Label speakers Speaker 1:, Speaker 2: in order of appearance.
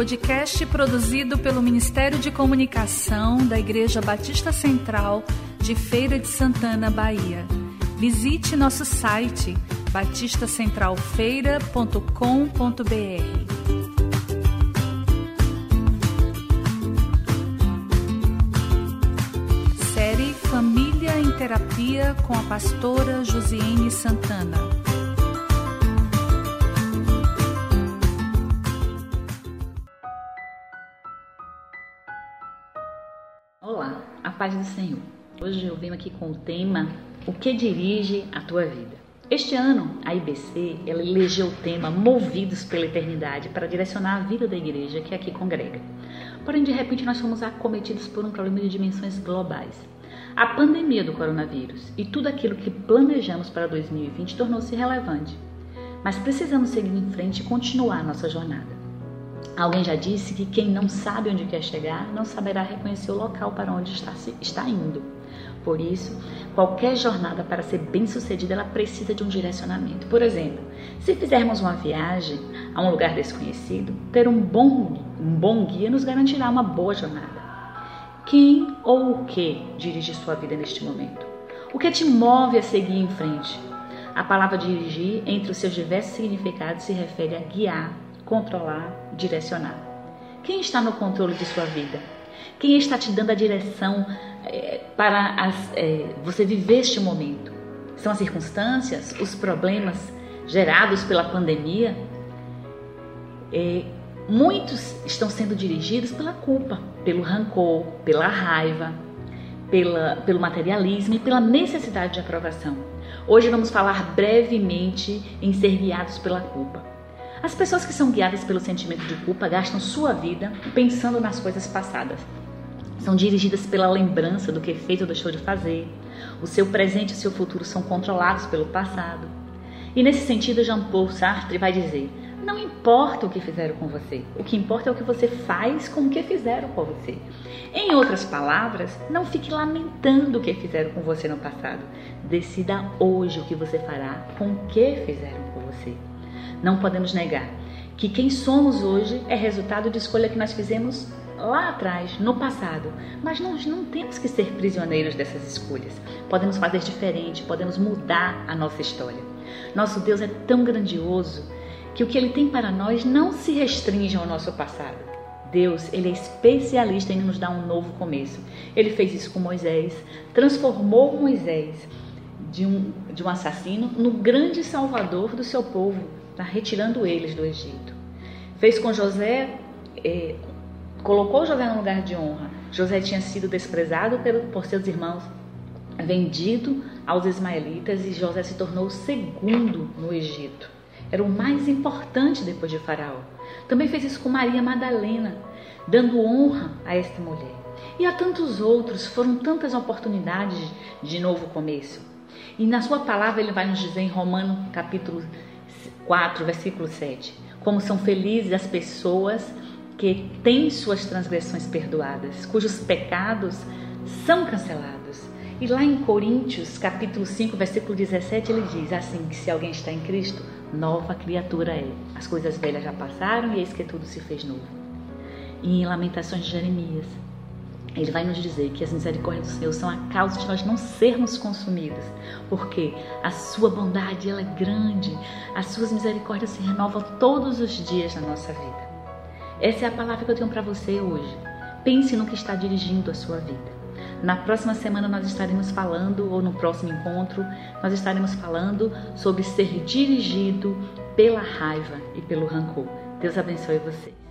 Speaker 1: podcast produzido pelo Ministério de Comunicação da Igreja Batista Central de Feira de Santana, Bahia. Visite nosso site batistacentralfeira.com.br. Série Família em Terapia com a pastora Josiane Santana.
Speaker 2: Olá, a paz do Senhor. Hoje eu venho aqui com o tema O que dirige a tua vida? Este ano, a IBC ela elegeu o tema Movidos pela Eternidade para direcionar a vida da igreja que aqui congrega. Porém, de repente, nós fomos acometidos por um problema de dimensões globais. A pandemia do coronavírus e tudo aquilo que planejamos para 2020 tornou-se relevante. Mas precisamos seguir em frente e continuar nossa jornada. Alguém já disse que quem não sabe onde quer chegar não saberá reconhecer o local para onde está, está indo. Por isso, qualquer jornada para ser bem sucedida, ela precisa de um direcionamento. Por exemplo, se fizermos uma viagem a um lugar desconhecido, ter um bom, um bom guia nos garantirá uma boa jornada. Quem ou o que dirige sua vida neste momento? O que te move a seguir em frente? A palavra dirigir, entre os seus diversos significados, se refere a guiar, controlar, direcionar. Quem está no controle de sua vida? Quem está te dando a direção é, para as, é, você viver este momento? São as circunstâncias, os problemas gerados pela pandemia? É, muitos estão sendo dirigidos pela culpa, pelo rancor, pela raiva, pela, pelo materialismo e pela necessidade de aprovação. Hoje vamos falar brevemente em ser guiados pela culpa. As pessoas que são guiadas pelo sentimento de culpa gastam sua vida pensando nas coisas passadas. São dirigidas pela lembrança do que fez ou deixou de fazer. O seu presente e o seu futuro são controlados pelo passado. E nesse sentido, Jean-Paul Sartre vai dizer: não importa o que fizeram com você, o que importa é o que você faz com o que fizeram com você. Em outras palavras, não fique lamentando o que fizeram com você no passado. Decida hoje o que você fará com o que fizeram com você. Não podemos negar que quem somos hoje é resultado de escolha que nós fizemos lá atrás, no passado. Mas nós não temos que ser prisioneiros dessas escolhas. Podemos fazer diferente, podemos mudar a nossa história. Nosso Deus é tão grandioso que o que ele tem para nós não se restringe ao nosso passado. Deus, ele é especialista em nos dar um novo começo. Ele fez isso com Moisés, transformou Moisés de um, de um assassino no grande salvador do seu povo está retirando eles do Egito. Fez com José, eh, colocou José no lugar de honra. José tinha sido desprezado por seus irmãos, vendido aos ismaelitas e José se tornou o segundo no Egito. Era o mais importante depois de Faraó. Também fez isso com Maria Madalena, dando honra a esta mulher. E a tantos outros, foram tantas oportunidades de novo começo. E na sua palavra ele vai nos dizer em Romano capítulo 4, versículo 7. Como são felizes as pessoas que têm suas transgressões perdoadas, cujos pecados são cancelados. E lá em Coríntios, capítulo 5, versículo 17, ele diz assim: que se alguém está em Cristo, nova criatura é. As coisas velhas já passaram e eis que tudo se fez novo. E em Lamentações de Jeremias, ele vai nos dizer que as misericórdias do Senhor são a causa de nós não sermos consumidos, porque a sua bondade ela é grande, as suas misericórdias se renovam todos os dias na nossa vida. Essa é a palavra que eu tenho para você hoje. Pense no que está dirigindo a sua vida. Na próxima semana nós estaremos falando, ou no próximo encontro, nós estaremos falando sobre ser dirigido pela raiva e pelo rancor. Deus abençoe vocês.